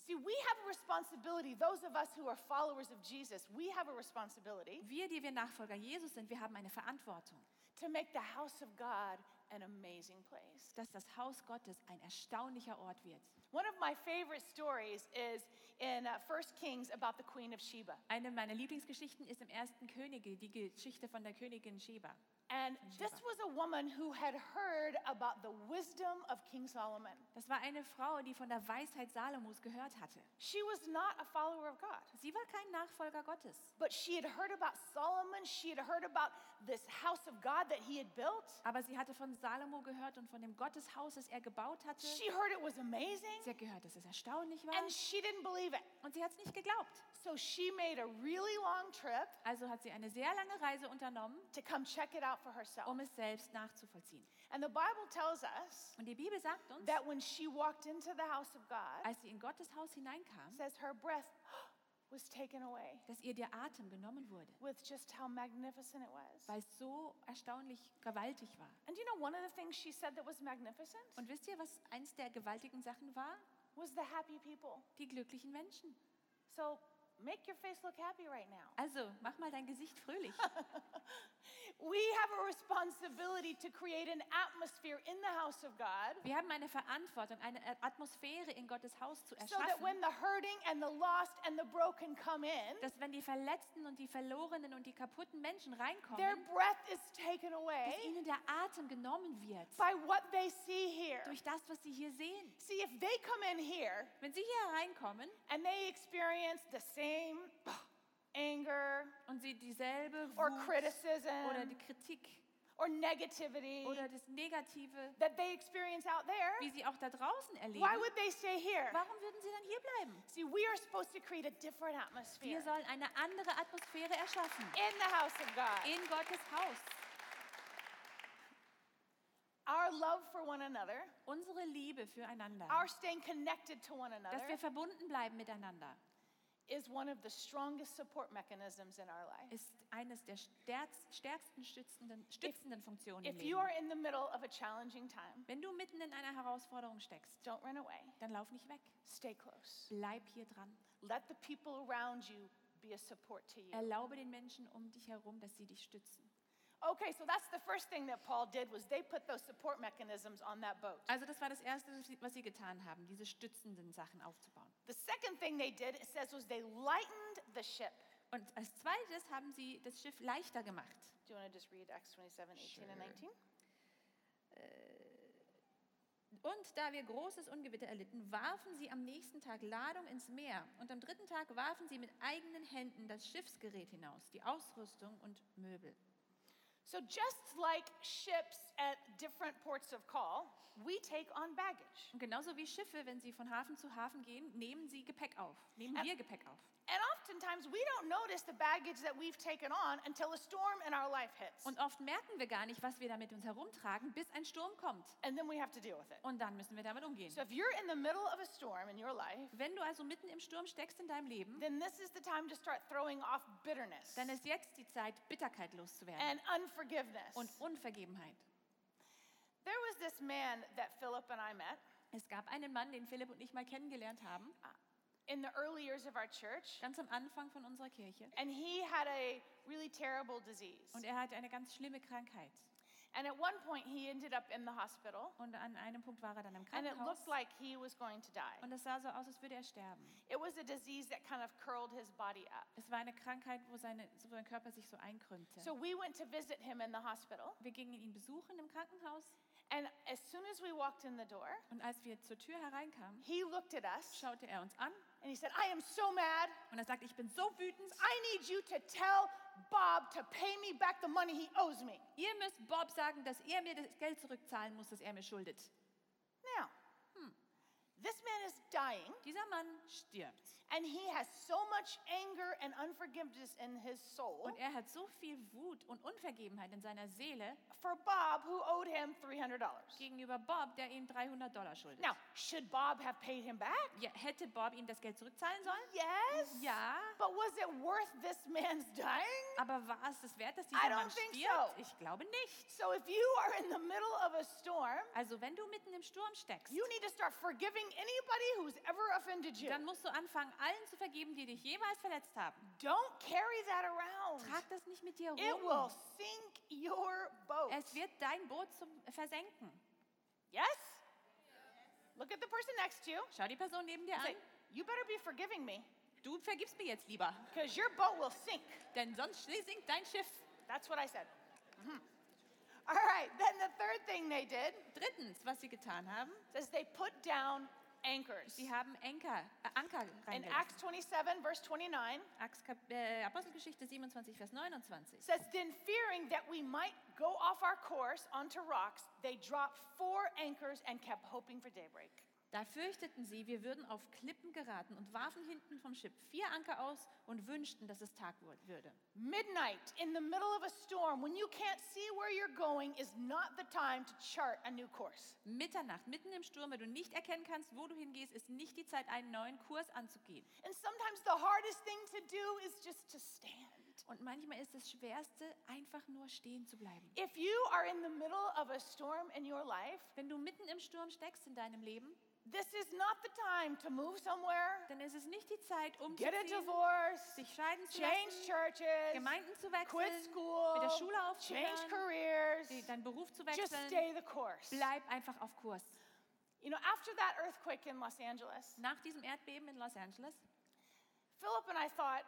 [SPEAKER 3] See, we have a responsibility, those of us who are followers of Jesus, we have a responsibility
[SPEAKER 2] Wir, die wir Nachfolger Jesus sind, wir haben eine Verantwortung,
[SPEAKER 3] to make the house of God an amazing place.
[SPEAKER 2] dass das Haus Gottes ein erstaunlicher Ort wird.
[SPEAKER 3] One of my favorite stories is in uh, 1 Kings about the Queen of Sheba.
[SPEAKER 2] Eine meiner Lieblingsgeschichten ist im ersten Könige, die Geschichte von der Königin Sheba.
[SPEAKER 3] And this was a woman who had heard about the wisdom of King Solomon.
[SPEAKER 2] Das war eine Frau, die von der Weisheit Salomos gehört hatte.
[SPEAKER 3] She was not a follower of God,
[SPEAKER 2] Sie war kein Nachfolger Gottes,
[SPEAKER 3] but she had heard about Solomon. She had heard about this house of God that he had built.
[SPEAKER 2] aber sie hatte von Salomo gehört und von dem Gotteshaus, das er gebaut hatte.
[SPEAKER 3] She heard it was amazing,
[SPEAKER 2] Sie hat gehört, dass es erstaunlich war
[SPEAKER 3] and she didn't believe it.
[SPEAKER 2] und sie hat es nicht geglaubt.
[SPEAKER 3] So she made a really long trip
[SPEAKER 2] Also hat sie eine sehr lange Reise unternommen,
[SPEAKER 3] to come check it out for herself.
[SPEAKER 2] um es selbst nachzuvollziehen.
[SPEAKER 3] And the Bible tells us
[SPEAKER 2] Und die Bibel sagt uns,
[SPEAKER 3] that when she walked into the house of God,
[SPEAKER 2] als sie in Gottes Haus hineinkam,
[SPEAKER 3] says her breath was taken away
[SPEAKER 2] dass ihr der Atem genommen wurde,
[SPEAKER 3] with just how magnificent it was.
[SPEAKER 2] weil es so erstaunlich gewaltig war.
[SPEAKER 3] And you know, one of the things she said that was magnificent
[SPEAKER 2] Und wisst ihr, was eins der gewaltigen Sachen war?
[SPEAKER 3] was the happy people.
[SPEAKER 2] Die glücklichen Menschen.
[SPEAKER 3] So make your face look happy right now.
[SPEAKER 2] Also, mach mal dein Gesicht fröhlich.
[SPEAKER 3] We have a responsibility to create an atmosphere in the house of God
[SPEAKER 2] Wir haben eine Verantwortung, eine Atmosphäre in Gottes Haus zu
[SPEAKER 3] so that when
[SPEAKER 2] erschaffen,
[SPEAKER 3] the hurting and the lost and the broken come in,
[SPEAKER 2] dass wenn die Verletzten und die Verlorenen und die kaputten Menschen
[SPEAKER 3] their
[SPEAKER 2] reinkommen,
[SPEAKER 3] breath is taken
[SPEAKER 2] dass
[SPEAKER 3] away
[SPEAKER 2] ihnen der Atem genommen wird
[SPEAKER 3] by what they see here.
[SPEAKER 2] durch das, was sie hier sehen.
[SPEAKER 3] See, if they come in here
[SPEAKER 2] Wenn sie hier hereinkommen
[SPEAKER 3] and they experience the same anger
[SPEAKER 2] und sie dieselbe
[SPEAKER 3] or
[SPEAKER 2] Wut
[SPEAKER 3] criticism
[SPEAKER 2] oder die Kritik
[SPEAKER 3] or negativity
[SPEAKER 2] oder das Negative,
[SPEAKER 3] that they experience out there,
[SPEAKER 2] wie sie auch da draußen erleben,
[SPEAKER 3] why would they stay here?
[SPEAKER 2] warum würden sie dann hier bleiben?
[SPEAKER 3] See, we are supposed to create a different
[SPEAKER 2] Wir
[SPEAKER 3] atmosphere
[SPEAKER 2] sollen eine andere Atmosphäre erschaffen
[SPEAKER 3] in the house of God.
[SPEAKER 2] in Gottes Haus.
[SPEAKER 3] Our love for one another,
[SPEAKER 2] Unsere Liebe füreinander,
[SPEAKER 3] our staying connected to one
[SPEAKER 2] dass
[SPEAKER 3] another,
[SPEAKER 2] wir verbunden bleiben miteinander,
[SPEAKER 3] is one of the strongest support mechanisms in our life.
[SPEAKER 2] ist eines der stärkst- stärksten stützenden, stützenden Funktionen im
[SPEAKER 3] If you are
[SPEAKER 2] Leben.
[SPEAKER 3] in the middle of a challenging time,
[SPEAKER 2] Wenn du mitten in einer Herausforderung steckst,
[SPEAKER 3] don't run away.
[SPEAKER 2] dann lauf nicht weg.
[SPEAKER 3] Stay close.
[SPEAKER 2] Bleib hier dran.
[SPEAKER 3] Let the people around you be a support to you.
[SPEAKER 2] Erlaube den Menschen um dich herum, dass sie dich stützen.
[SPEAKER 3] Okay, so that's the first thing that Paul did was they put those support mechanisms on that boat.
[SPEAKER 2] Also das war das Erste, was sie- getan haben, diese stützenden Sachen aufzubauen.
[SPEAKER 3] The second thing they did, it says, was they lightened the ship.
[SPEAKER 2] Und als zweites haben sie das Schiff leichter gemacht.
[SPEAKER 3] Do you want to just read Acts 27, 18 and 19?
[SPEAKER 2] Und da wir großes Ungewitter erlitten, warfen sie am nächsten Tag Ladung ins Meer. Und am dritten Tag warfen sie mit eigenen Händen das Schiffsgerät hinaus, die Ausrüstung und Möbel.
[SPEAKER 3] So just like ships at different ports of call, we take on baggage.
[SPEAKER 2] Und genauso wie Schiffe, wenn sie von Hafen zu Hafen gehen, nehmen sie Gepäck auf, nehmen
[SPEAKER 3] Ä-
[SPEAKER 2] wir Gepäck auf.
[SPEAKER 3] And oftentimes we don't notice the baggage that we've taken on until a storm in our life hits.
[SPEAKER 2] Und oft merken wir gar nicht, was wir da mit uns herumtragen, bis ein Sturm kommt.
[SPEAKER 3] And then we have to deal with it.
[SPEAKER 2] Und dann müssen wir damit umgehen.
[SPEAKER 3] So if you're in the middle of a storm in your life,
[SPEAKER 2] Wenn du also mitten im Sturm steckst in deinem Leben,
[SPEAKER 3] then this is the time to start throwing off bitterness
[SPEAKER 2] dann ist jetzt die Zeit, Bitterkeit loszuwerden
[SPEAKER 3] and unforgiveness.
[SPEAKER 2] und Unvergebenheit.
[SPEAKER 3] There was this man that Philip and I met
[SPEAKER 2] Es gab einen Mann, den Philipp und ich mal kennengelernt haben,
[SPEAKER 3] in the early years of our church,
[SPEAKER 2] ganz am Anfang von unserer Kirche.
[SPEAKER 3] and he had a really terrible disease.
[SPEAKER 2] Und er hatte eine ganz schlimme Krankheit.
[SPEAKER 3] And at one point, he ended up in the hospital,
[SPEAKER 2] Und an einem Punkt war er dann im
[SPEAKER 3] and it
[SPEAKER 2] Krankenhaus.
[SPEAKER 3] looked like he was going to die.
[SPEAKER 2] Und es sah so aus, als würde er sterben.
[SPEAKER 3] It was a disease that kind of curled his body up.
[SPEAKER 2] Es war eine Krankheit, wo, seine, wo sein Körper sich so einkrümmte.
[SPEAKER 3] So we went to visit him in the hospital,
[SPEAKER 2] Wir gingen ihn besuchen im Krankenhaus.
[SPEAKER 3] And as soon as we walked in the door,
[SPEAKER 2] Und als wir zur Tür hereinkamen,
[SPEAKER 3] he looked at us
[SPEAKER 2] schaute er uns an
[SPEAKER 3] and he said, I am so mad.
[SPEAKER 2] und er sagte, ich bin so wütend.
[SPEAKER 3] I need you to tell Bob to pay me back the money he owes me.
[SPEAKER 2] Ihr müsst Bob sagen, dass er mir das Geld zurückzahlen muss, das er mir schuldet.
[SPEAKER 3] Now, this man is dying,
[SPEAKER 2] Dieser Mann stirbt.
[SPEAKER 3] and he has so much anger and unforgiveness in his soul
[SPEAKER 2] Und er hat so viel Wut und Unvergebenheit in seiner Seele
[SPEAKER 3] for Bob, who owed him $300.
[SPEAKER 2] gegenüber Bob, der ihm 300 Dollar schuldet.
[SPEAKER 3] Now, should Bob have paid him back?
[SPEAKER 2] Ja, hätte Bob ihm das Geld zurückzahlen sollen?
[SPEAKER 3] Yes.
[SPEAKER 2] Ja.
[SPEAKER 3] But was it worth this man's dying?
[SPEAKER 2] Aber war es das wert, dass
[SPEAKER 3] I
[SPEAKER 2] dieser
[SPEAKER 3] don't
[SPEAKER 2] Mann
[SPEAKER 3] think
[SPEAKER 2] stirbt?
[SPEAKER 3] so.
[SPEAKER 2] Ich glaube nicht.
[SPEAKER 3] So if you are in the middle of a storm,
[SPEAKER 2] Also wenn du mitten im Sturm steckst,
[SPEAKER 3] you need to start forgiving anybody who's ever offended you.
[SPEAKER 2] dann musst du anfangen, allen zu vergeben, die dich jemals verletzt haben.
[SPEAKER 3] Don't carry that around.
[SPEAKER 2] Trag das nicht mit dir
[SPEAKER 3] It will sink your boat.
[SPEAKER 2] Es wird dein Boot zum Versenken.
[SPEAKER 3] Yes? Look at the person next to you.
[SPEAKER 2] Schau die Person neben dir
[SPEAKER 3] Say, you better be forgiving me
[SPEAKER 2] Du vergibst mir jetzt lieber,
[SPEAKER 3] because your boat will sink.
[SPEAKER 2] denn sonst sinkt dein Schiff.
[SPEAKER 3] That's what I said. Mhm. All right, then the third thing they did
[SPEAKER 2] Drittens, was sie getan haben,
[SPEAKER 3] is they put down anchors.
[SPEAKER 2] sie haben Anker, äh, Anker
[SPEAKER 3] In. Acts 27, verse 29,
[SPEAKER 2] Acts, Kap- äh, Apostelgeschichte 27, Vers 29.
[SPEAKER 3] says, Then fearing that we might go off our course onto rocks, they dropped four anchors and kept hoping for daybreak.
[SPEAKER 2] Da fürchteten sie, wir würden auf Klippen geraten und warfen hinten vom Schiff vier Anker aus und wünschten, dass es Tag würde.
[SPEAKER 3] Midnight in the middle of a storm, when you can't see where you're going, is not the time to chart a new course.
[SPEAKER 2] Mitternacht, mitten im Sturm, wenn du nicht erkennen kannst, wo du hingehst, ist nicht die Zeit, einen neuen Kurs anzugehen.
[SPEAKER 3] And sometimes the hardest thing to do is just to stand.
[SPEAKER 2] Und manchmal ist das Schwerste, einfach nur stehen zu bleiben.
[SPEAKER 3] If you are in the middle of a storm in your life,
[SPEAKER 2] Wenn du mitten im Sturm steckst in deinem Leben,
[SPEAKER 3] This is not the time to move somewhere,
[SPEAKER 2] Denn es ist nicht die Zeit,
[SPEAKER 3] get a divorce,
[SPEAKER 2] sich scheiden zu
[SPEAKER 3] change
[SPEAKER 2] lassen,
[SPEAKER 3] churches,
[SPEAKER 2] Gemeinden zu wechseln, quit
[SPEAKER 3] school,
[SPEAKER 2] mit der Schule
[SPEAKER 3] change careers.
[SPEAKER 2] deinen Beruf zu wechseln.
[SPEAKER 3] Just stay the course.
[SPEAKER 2] Bleib einfach auf Kurs.
[SPEAKER 3] You know, after that earthquake in Los Angeles,
[SPEAKER 2] Nach diesem Erdbeben in Los Angeles
[SPEAKER 3] Philip and I thought,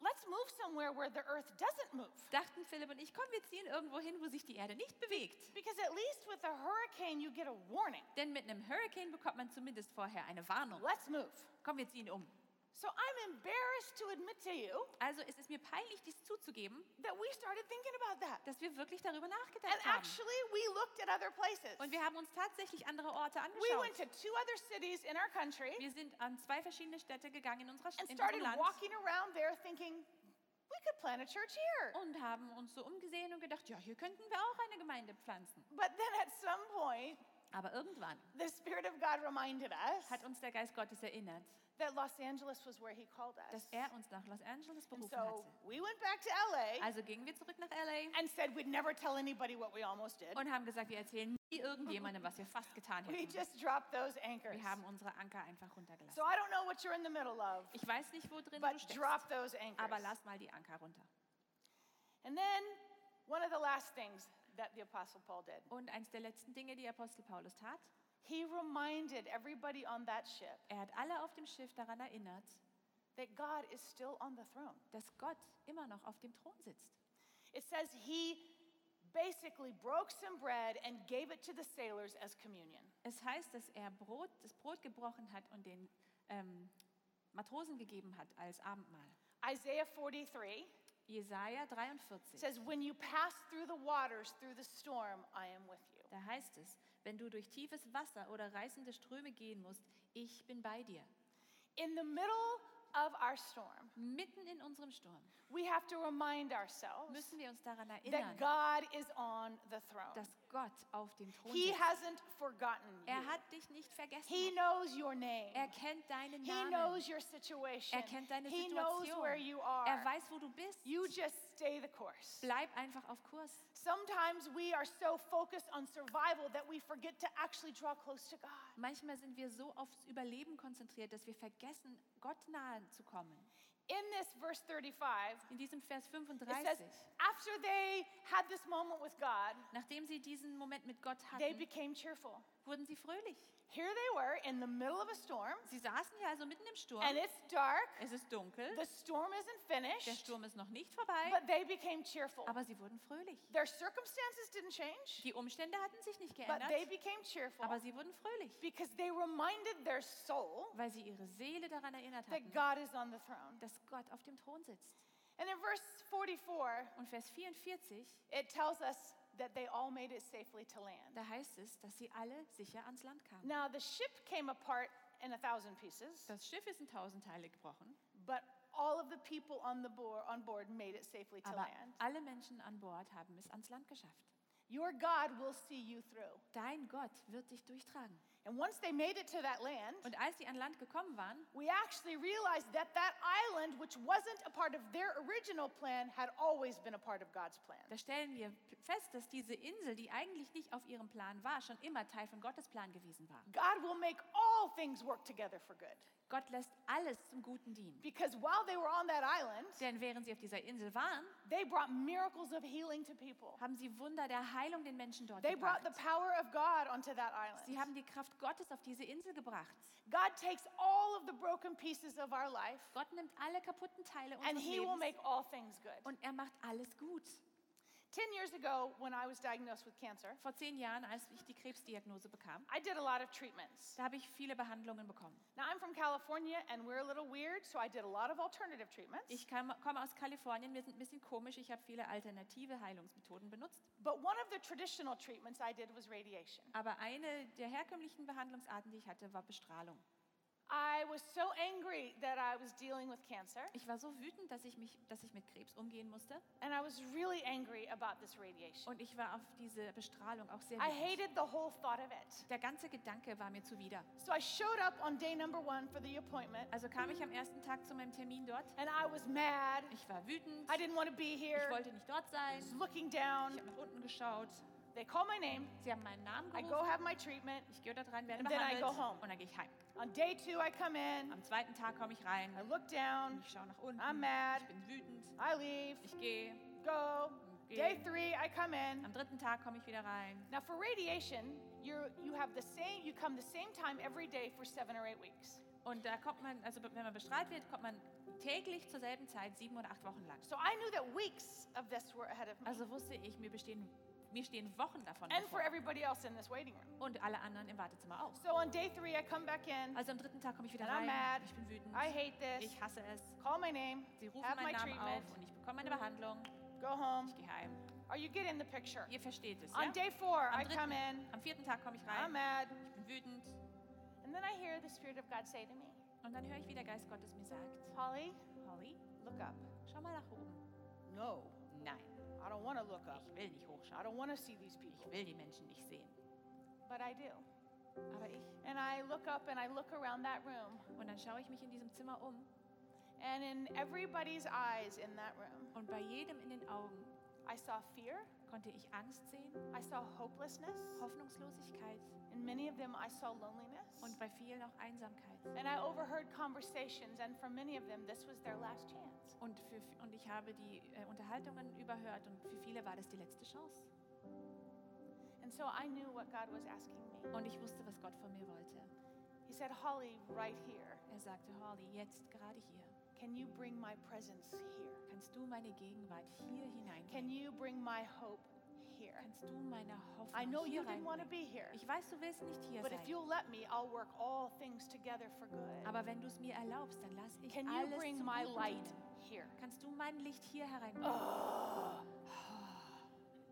[SPEAKER 3] let's move somewhere where the earth doesn't move.
[SPEAKER 2] dachten Philipp und ich, komm, wir ziehen irgendwo hin, wo sich die Erde nicht bewegt.
[SPEAKER 3] Because at least with a hurricane, you get a warning.
[SPEAKER 2] Denn mit einem Hurricane bekommt man zumindest vorher eine Warnung.
[SPEAKER 3] Let's move.
[SPEAKER 2] Komm, wir ziehen um.
[SPEAKER 3] So I'm embarrassed to admit to you
[SPEAKER 2] Also es ist mir peinlich, dies zuzugeben,
[SPEAKER 3] that we started thinking about that.
[SPEAKER 2] dass wir wirklich darüber
[SPEAKER 3] And
[SPEAKER 2] nachgedacht haben.
[SPEAKER 3] actually, we looked at other places.
[SPEAKER 2] Und wir haben uns tatsächlich andere Orte
[SPEAKER 3] We went
[SPEAKER 2] angeschaut.
[SPEAKER 3] to two other cities in our country
[SPEAKER 2] Wir sind an zwei verschiedene Städte gegangen in, unserer,
[SPEAKER 3] and
[SPEAKER 2] in
[SPEAKER 3] started
[SPEAKER 2] unserem Land
[SPEAKER 3] walking around there thinking, we could plant a church here.
[SPEAKER 2] und haben uns so umgesehen und gedacht, ja, hier könnten wir auch eine Gemeinde pflanzen.
[SPEAKER 3] But then at some point,
[SPEAKER 2] Aber irgendwann
[SPEAKER 3] the Spirit of God reminded us
[SPEAKER 2] hat uns der Geist Gottes erinnert,
[SPEAKER 3] that Los Angeles was where He called us.
[SPEAKER 2] dass er uns nach Los Angeles
[SPEAKER 3] And
[SPEAKER 2] berufen
[SPEAKER 3] so
[SPEAKER 2] hatte.
[SPEAKER 3] we went back to LA
[SPEAKER 2] Also gingen wir zurück nach LA
[SPEAKER 3] and said we'd never tell anybody what we almost did.
[SPEAKER 2] und haben gesagt, wir erzählen nie irgendjemandem, was wir fast getan
[SPEAKER 3] We
[SPEAKER 2] hätten.
[SPEAKER 3] just dropped those anchors.
[SPEAKER 2] Wir haben unsere Anker einfach runtergelassen.
[SPEAKER 3] So I don't know what you're in the middle of,
[SPEAKER 2] Ich weiß nicht, wo drin
[SPEAKER 3] but
[SPEAKER 2] du steckst,
[SPEAKER 3] drop those
[SPEAKER 2] aber
[SPEAKER 3] anchors.
[SPEAKER 2] lass mal die Anker runter.
[SPEAKER 3] And then one of the last things that the Apostle Paul did,
[SPEAKER 2] Und eins der letzten Dinge, die Apostel Paulus tat,
[SPEAKER 3] he reminded everybody on that ship
[SPEAKER 2] er hat alle auf dem Schiff daran erinnert,
[SPEAKER 3] that God is still on the throne.
[SPEAKER 2] dass Gott immer noch auf dem Thron sitzt.
[SPEAKER 3] It says he basically broke some bread and gave it to the sailors as communion.
[SPEAKER 2] Es heißt, dass er Brot, das Brot gebrochen hat und den ähm, Matrosen gegeben hat als Abendmahl.
[SPEAKER 3] Isaiah 43
[SPEAKER 2] Jesaja 43.
[SPEAKER 3] says, When you pass through the waters, through the storm, I am with you.
[SPEAKER 2] Da heißt es, wenn du durch tiefes Wasser oder reißende Ströme gehen musst, ich bin bei dir.
[SPEAKER 3] In the middle of our storm,
[SPEAKER 2] Mitten in unserem Sturm
[SPEAKER 3] we have to remind ourselves
[SPEAKER 2] müssen wir uns daran
[SPEAKER 3] that
[SPEAKER 2] erinnern,
[SPEAKER 3] God is on the throne.
[SPEAKER 2] dass Gott auf dem Thron
[SPEAKER 3] He
[SPEAKER 2] sitzt.
[SPEAKER 3] hasn't forgotten
[SPEAKER 2] Er
[SPEAKER 3] you.
[SPEAKER 2] hat dich nicht vergessen.
[SPEAKER 3] He knows your name.
[SPEAKER 2] Er kennt deinen
[SPEAKER 3] He
[SPEAKER 2] Namen.
[SPEAKER 3] knows your situation.
[SPEAKER 2] Er kennt deine
[SPEAKER 3] He knows
[SPEAKER 2] Situation.
[SPEAKER 3] where you
[SPEAKER 2] Er
[SPEAKER 3] are.
[SPEAKER 2] weiß, wo du bist.
[SPEAKER 3] You just stay the course.
[SPEAKER 2] Bleib einfach auf Kurs.
[SPEAKER 3] Sometimes we are so focused on survival that we forget to actually draw close to God.
[SPEAKER 2] Manchmal sind wir so aufs Überleben konzentriert, dass wir vergessen, Gott nahe zu kommen.
[SPEAKER 3] In this verse 35,
[SPEAKER 2] In diesem Vers
[SPEAKER 3] it says, after they had this moment with God,
[SPEAKER 2] nachdem sie diesen Moment mit Gott
[SPEAKER 3] they became cheerful.
[SPEAKER 2] Wurden sie fröhlich.
[SPEAKER 3] Here they were in the middle of a storm,
[SPEAKER 2] Sie saßen hier also mitten im Sturm.
[SPEAKER 3] and it's dark.
[SPEAKER 2] Es ist dunkel.
[SPEAKER 3] The storm isn't
[SPEAKER 2] Der
[SPEAKER 3] finished,
[SPEAKER 2] Sturm ist noch nicht vorbei,
[SPEAKER 3] but they became cheerful.
[SPEAKER 2] aber sie wurden fröhlich.
[SPEAKER 3] Their circumstances didn't change,
[SPEAKER 2] Die Umstände hatten sich nicht
[SPEAKER 3] but
[SPEAKER 2] geändert,
[SPEAKER 3] they became cheerful
[SPEAKER 2] aber sie wurden fröhlich,
[SPEAKER 3] because they reminded their soul
[SPEAKER 2] weil sie ihre Seele daran erinnert
[SPEAKER 3] that
[SPEAKER 2] hatten,
[SPEAKER 3] God is on the throne.
[SPEAKER 2] dass Gott auf dem Thron sitzt.
[SPEAKER 3] And in verse 44,
[SPEAKER 2] Und Vers 44,
[SPEAKER 3] it tells us that they all made it safely to land.
[SPEAKER 2] da heißt es, dass sie alle sicher ans Land kamen.
[SPEAKER 3] Now, the ship came apart in a thousand pieces,
[SPEAKER 2] Das Schiff ist in tausend Teile gebrochen,
[SPEAKER 3] but all of the people on, the board, on board made it safely to
[SPEAKER 2] aber
[SPEAKER 3] land.
[SPEAKER 2] alle Menschen an Bord haben es ans Land geschafft.
[SPEAKER 3] Your God will see you through.
[SPEAKER 2] Dein Gott wird dich durchtragen.
[SPEAKER 3] And once they made it to that land,
[SPEAKER 2] Und als sie an Land gekommen waren,
[SPEAKER 3] we actually realized that that island, which wasn't a part of their original plan, had always been a part of God's plan.
[SPEAKER 2] da stellen wir fest, dass diese Insel, die eigentlich nicht auf ihrem Plan war, schon immer Teil von Gottes Plan gewesen war.
[SPEAKER 3] God will make all things work together for good.
[SPEAKER 2] Gott lässt alles zum Guten dienen.
[SPEAKER 3] Because while they were on that island,
[SPEAKER 2] Denn während sie auf dieser Insel waren,
[SPEAKER 3] they brought miracles of healing to people.
[SPEAKER 2] haben sie Wunder der Heilung den Menschen dort
[SPEAKER 3] They brought
[SPEAKER 2] gebracht.
[SPEAKER 3] the power of God onto that
[SPEAKER 2] Sie
[SPEAKER 3] island.
[SPEAKER 2] haben die Kraft Gottes auf diese Insel gebracht.
[SPEAKER 3] God takes all of the broken pieces of our life
[SPEAKER 2] Gott nimmt alle kaputten Teile
[SPEAKER 3] and
[SPEAKER 2] unseres
[SPEAKER 3] He will
[SPEAKER 2] Lebens
[SPEAKER 3] make all things good.
[SPEAKER 2] und er macht alles gut.
[SPEAKER 3] Ten years ago, when I was diagnosed with cancer,
[SPEAKER 2] Vor zehn Jahren, als ich die Krebsdiagnose bekam,
[SPEAKER 3] I did a lot of treatments.
[SPEAKER 2] da habe ich viele Behandlungen bekommen.
[SPEAKER 3] Now, I'm from California and we're a little weird, so I did a lot of alternative treatments.
[SPEAKER 2] Ich kam, komme aus Kalifornien, wir sind ein bisschen komisch, ich habe viele alternative Heilungsmethoden benutzt.
[SPEAKER 3] But one of the traditional treatments I did was radiation.
[SPEAKER 2] Aber eine der herkömmlichen Behandlungsarten, die ich hatte, war Bestrahlung. Ich war so wütend, dass ich, mich, dass ich mit Krebs umgehen musste.
[SPEAKER 3] and I was really angry about this radiation.
[SPEAKER 2] Und ich war auf diese Bestrahlung auch sehr
[SPEAKER 3] I
[SPEAKER 2] wütend.
[SPEAKER 3] hated the whole thought of it.
[SPEAKER 2] Der ganze Gedanke war mir zuwider.
[SPEAKER 3] So I showed up on day number one for the appointment,
[SPEAKER 2] Also kam ich am ersten Tag zu meinem Termin dort.
[SPEAKER 3] and I was mad.
[SPEAKER 2] Ich war wütend.
[SPEAKER 3] I didn't want to be
[SPEAKER 2] Ich
[SPEAKER 3] here.
[SPEAKER 2] wollte nicht dort sein.
[SPEAKER 3] I was looking
[SPEAKER 2] Ich
[SPEAKER 3] down,
[SPEAKER 2] habe nach unten geschaut.
[SPEAKER 3] They call my name.
[SPEAKER 2] Sie haben meinen Namen
[SPEAKER 3] I go have my treatment.
[SPEAKER 2] Ich gehe da dran, werde
[SPEAKER 3] And then I
[SPEAKER 2] behandelt
[SPEAKER 3] go home.
[SPEAKER 2] und dann gehe ich heim.
[SPEAKER 3] On day two, I come in.
[SPEAKER 2] Am zweiten Tag komme ich rein.
[SPEAKER 3] I look down.
[SPEAKER 2] Ich schaue nach unten.
[SPEAKER 3] I'm mad.
[SPEAKER 2] Ich bin wütend.
[SPEAKER 3] I leave.
[SPEAKER 2] Ich gehe.
[SPEAKER 3] Go. Day three, I come in.
[SPEAKER 2] Am dritten Tag komme ich wieder rein.
[SPEAKER 3] Now for radiation, you're, you have the same. You come the same time every day for seven or eight weeks.
[SPEAKER 2] Und da kommt man, also wenn man bestrahlt wird, kommt man täglich zur selben Zeit, sieben oder acht Wochen lang.
[SPEAKER 3] So I knew that weeks of this were ahead of me,
[SPEAKER 2] Also wusste ich, mir, bestehen, mir stehen Wochen davon
[SPEAKER 3] and for
[SPEAKER 2] bevor.
[SPEAKER 3] everybody else in this waiting room.
[SPEAKER 2] Und alle anderen im Wartezimmer auch.
[SPEAKER 3] So on day three, I come back in.
[SPEAKER 2] Also am dritten Tag komme ich wieder
[SPEAKER 3] And I'm
[SPEAKER 2] rein.
[SPEAKER 3] mad.
[SPEAKER 2] Ich bin wütend.
[SPEAKER 3] I hate this.
[SPEAKER 2] Ich hasse es.
[SPEAKER 3] Call my name.
[SPEAKER 2] Sie rufen
[SPEAKER 3] Have my
[SPEAKER 2] meinen Namen
[SPEAKER 3] treatment.
[SPEAKER 2] auf und ich bekomme meine Behandlung.
[SPEAKER 3] Go home.
[SPEAKER 2] Ich gehe heim.
[SPEAKER 3] Are you getting the picture?
[SPEAKER 2] Ihr versteht es,
[SPEAKER 3] On
[SPEAKER 2] ja?
[SPEAKER 3] day four,
[SPEAKER 2] Am,
[SPEAKER 3] I come in.
[SPEAKER 2] am vierten Tag komme ich
[SPEAKER 3] I'm
[SPEAKER 2] rein.
[SPEAKER 3] mad.
[SPEAKER 2] Ich bin wütend.
[SPEAKER 3] And then I hear the Spirit of God say to me,
[SPEAKER 2] Und dann höre ich, wie der Geist Gottes mir sagt,
[SPEAKER 3] Holly,
[SPEAKER 2] Holly,
[SPEAKER 3] look up.
[SPEAKER 2] schau mal nach oben.
[SPEAKER 3] No,
[SPEAKER 2] Nein,
[SPEAKER 3] I don't want to look up.
[SPEAKER 2] ich will nicht
[SPEAKER 3] I don't want to see these
[SPEAKER 2] Ich
[SPEAKER 3] people.
[SPEAKER 2] will die Menschen nicht sehen.
[SPEAKER 3] But I do.
[SPEAKER 2] Aber ich.
[SPEAKER 3] And I look up and I look around that room.
[SPEAKER 2] Und dann schaue ich mich in diesem Zimmer um.
[SPEAKER 3] And in everybody's eyes in that room,
[SPEAKER 2] Und bei jedem in den Augen
[SPEAKER 3] I saw fear.
[SPEAKER 2] konnte ich Angst sehen,
[SPEAKER 3] I saw hopelessness.
[SPEAKER 2] Hoffnungslosigkeit
[SPEAKER 3] In many of them, I saw loneliness.
[SPEAKER 2] und bei vielen auch Einsamkeit.
[SPEAKER 3] And I overheard conversations, and for many of them, this was their last chance.
[SPEAKER 2] Und, für, und ich habe die äh, Unterhaltungen überhört und für viele war das die letzte Chance.
[SPEAKER 3] And so I knew what God was asking me.
[SPEAKER 2] Und ich wusste, was Gott von mir wollte.
[SPEAKER 3] He said, Holly, right here,
[SPEAKER 2] Er sagte, Holly, jetzt gerade hier,
[SPEAKER 3] can you bring my presence here?
[SPEAKER 2] kannst du meine Gegenwart hier
[SPEAKER 3] Can
[SPEAKER 2] hineinbringen.
[SPEAKER 3] you bring my hope here?
[SPEAKER 2] Kannst du meine Hoffnung
[SPEAKER 3] I know you didn't want to be here,
[SPEAKER 2] Ich weiß, du willst nicht hier
[SPEAKER 3] but if
[SPEAKER 2] sein.
[SPEAKER 3] you'll let me, I'll work all things together for good.
[SPEAKER 2] Aber wenn du es mir erlaubst, dann lass ich
[SPEAKER 3] Can you
[SPEAKER 2] alles
[SPEAKER 3] bring
[SPEAKER 2] zum
[SPEAKER 3] my
[SPEAKER 2] Guten
[SPEAKER 3] light here?
[SPEAKER 2] Kannst du mein Licht hier hereinbringen?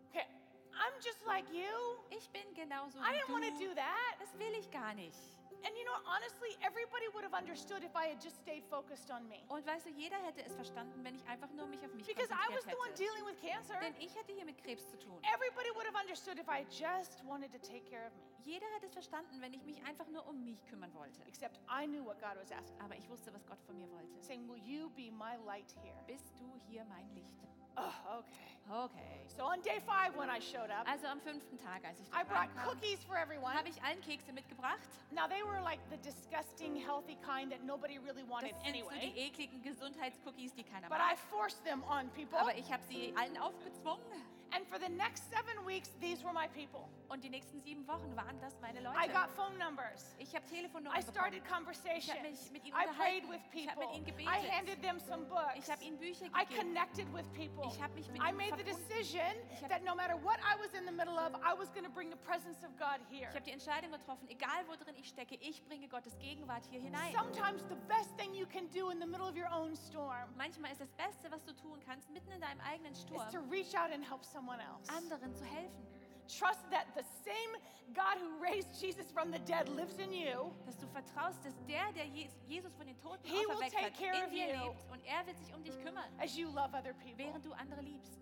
[SPEAKER 3] Okay, I'm just like you.
[SPEAKER 2] Ich bin genauso
[SPEAKER 3] I
[SPEAKER 2] wie
[SPEAKER 3] didn't want to
[SPEAKER 2] du.
[SPEAKER 3] do that.
[SPEAKER 2] Das will ich gar nicht.
[SPEAKER 3] And you know, honestly, everybody would have understood if I had just stayed focused on me.
[SPEAKER 2] Und weißt du, jeder hätte es verstanden, wenn ich einfach nur mich auf mich
[SPEAKER 3] Because I was
[SPEAKER 2] konzentriert
[SPEAKER 3] the one
[SPEAKER 2] hätte.
[SPEAKER 3] dealing with cancer.
[SPEAKER 2] Denn ich hätte hier mit Krebs zu tun.
[SPEAKER 3] Everybody would have understood if I just wanted to take care of me.
[SPEAKER 2] Jeder hätte es verstanden, wenn ich mich einfach nur um mich kümmern wollte.
[SPEAKER 3] Except I knew what God was asking.
[SPEAKER 2] Aber ich wusste, was Gott von mir wollte.
[SPEAKER 3] Saying, Will you be my light here?
[SPEAKER 2] Bist du hier mein Licht?
[SPEAKER 3] Oh, okay.
[SPEAKER 2] Okay.
[SPEAKER 3] So on day five, when I showed up,
[SPEAKER 2] Also am fünften Tag, als ich
[SPEAKER 3] I brought cookies for everyone.
[SPEAKER 2] habe ich allen Kekse mitgebracht.
[SPEAKER 3] Now, they were like the disgusting, healthy kind that nobody really
[SPEAKER 2] Das
[SPEAKER 3] wanted
[SPEAKER 2] sind so die
[SPEAKER 3] anyway.
[SPEAKER 2] ekligen Gesundheitscookies, die keiner
[SPEAKER 3] But I
[SPEAKER 2] mag.
[SPEAKER 3] forced them on people.
[SPEAKER 2] Aber ich habe sie allen aufgezwungen.
[SPEAKER 3] And for the next seven weeks, these were my people.
[SPEAKER 2] Und die nächsten sieben Wochen waren das meine
[SPEAKER 3] I
[SPEAKER 2] Leute.
[SPEAKER 3] got phone numbers.
[SPEAKER 2] Ich habe Telefonnummern
[SPEAKER 3] I started
[SPEAKER 2] bekommen.
[SPEAKER 3] conversations.
[SPEAKER 2] mich mit ihnen
[SPEAKER 3] I prayed with
[SPEAKER 2] Ich habe
[SPEAKER 3] people.
[SPEAKER 2] mit ihnen
[SPEAKER 3] I
[SPEAKER 2] gebetet.
[SPEAKER 3] handed them some books.
[SPEAKER 2] Ich habe ihnen Bücher
[SPEAKER 3] I
[SPEAKER 2] gegeben.
[SPEAKER 3] connected with people.
[SPEAKER 2] Ich habe mich mit
[SPEAKER 3] I
[SPEAKER 2] ihnen
[SPEAKER 3] made the decision that no matter what I was in the middle of, I was going to bring the presence of God here.
[SPEAKER 2] Ich habe die Entscheidung getroffen, egal wo drin ich stecke, ich bringe Gottes Gegenwart hier hinein.
[SPEAKER 3] Sometimes the best thing you can do in the middle of your own storm
[SPEAKER 2] Manchmal ist das Beste, was du tun kannst, mitten in deinem eigenen
[SPEAKER 3] is
[SPEAKER 2] Sturm,
[SPEAKER 3] to reach out and help someone else.
[SPEAKER 2] anderen zu helfen.
[SPEAKER 3] Trust that the same God who raised Jesus from the dead lives in you.
[SPEAKER 2] Dass du vertraust, dass der, der Je- Jesus von den Toten auferweckt hat, in dir lebt und er wird sich um dich kümmern,
[SPEAKER 3] as you love other people.
[SPEAKER 2] während du andere liebst.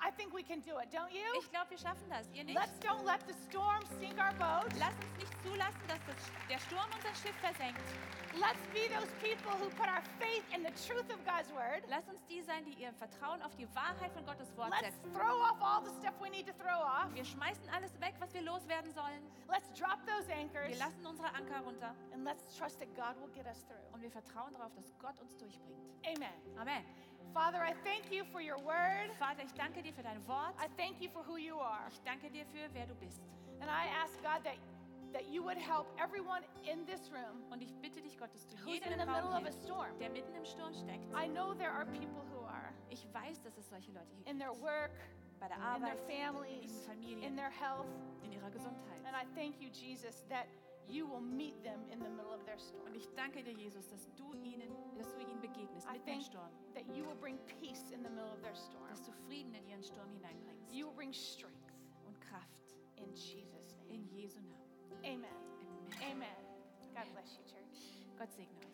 [SPEAKER 3] I think we can do it, don't you?
[SPEAKER 2] Ich glaube, wir schaffen das. Ihr nicht?
[SPEAKER 3] Let's don't let the storm sink our boat.
[SPEAKER 2] Lass uns nicht zulassen, dass das, der Sturm unser Schiff versenkt.
[SPEAKER 3] Let's be those people who put our faith in the truth of God's word.
[SPEAKER 2] Lass uns die sein, die ihr Vertrauen auf die Wahrheit von Gottes Wort
[SPEAKER 3] Let's
[SPEAKER 2] setzen.
[SPEAKER 3] throw off all the stuff we need to throw off.
[SPEAKER 2] Wir schmeißen alles weg, was wir loswerden sollen.
[SPEAKER 3] Let's drop those anchors.
[SPEAKER 2] Wir lassen unsere Anker runter
[SPEAKER 3] And let's trust that God will get us through.
[SPEAKER 2] und wir vertrauen darauf, dass Gott uns durchbringt.
[SPEAKER 3] Amen.
[SPEAKER 2] Amen.
[SPEAKER 3] Father, I thank you for your word.
[SPEAKER 2] Vater, ich danke dir für dein Wort.
[SPEAKER 3] I thank you for who you are.
[SPEAKER 2] Ich danke dir für, wer du bist.
[SPEAKER 3] And I ask God that, that you would help everyone in this room
[SPEAKER 2] Und ich bitte dich, Gott, dass du jedem
[SPEAKER 3] in the middle of a storm.
[SPEAKER 2] der mitten im Sturm steckt.
[SPEAKER 3] I know there are people who are
[SPEAKER 2] Ich weiß, dass es solche Leute hier
[SPEAKER 3] in their work,
[SPEAKER 2] Bei der Arbeit, in
[SPEAKER 3] their families,
[SPEAKER 2] in Familien,
[SPEAKER 3] in their health.
[SPEAKER 2] in ihrer Gesundheit.
[SPEAKER 3] And I thank you, Jesus, that you will meet them in the middle of their storm.
[SPEAKER 2] Und ich danke dir, Jesus, dass du ihnen, dass du ihnen begegnest
[SPEAKER 3] I
[SPEAKER 2] im
[SPEAKER 3] thank
[SPEAKER 2] Sturm.
[SPEAKER 3] that you will bring peace in the middle of their storm.
[SPEAKER 2] Dass du Frieden in ihren Sturm hineinbringst.
[SPEAKER 3] You will bring strength
[SPEAKER 2] Und Kraft.
[SPEAKER 3] in Jesus' name.
[SPEAKER 2] In Jesu Namen.
[SPEAKER 3] Amen.
[SPEAKER 2] Amen.
[SPEAKER 3] Amen. God bless you, church.
[SPEAKER 2] Gott segne euch.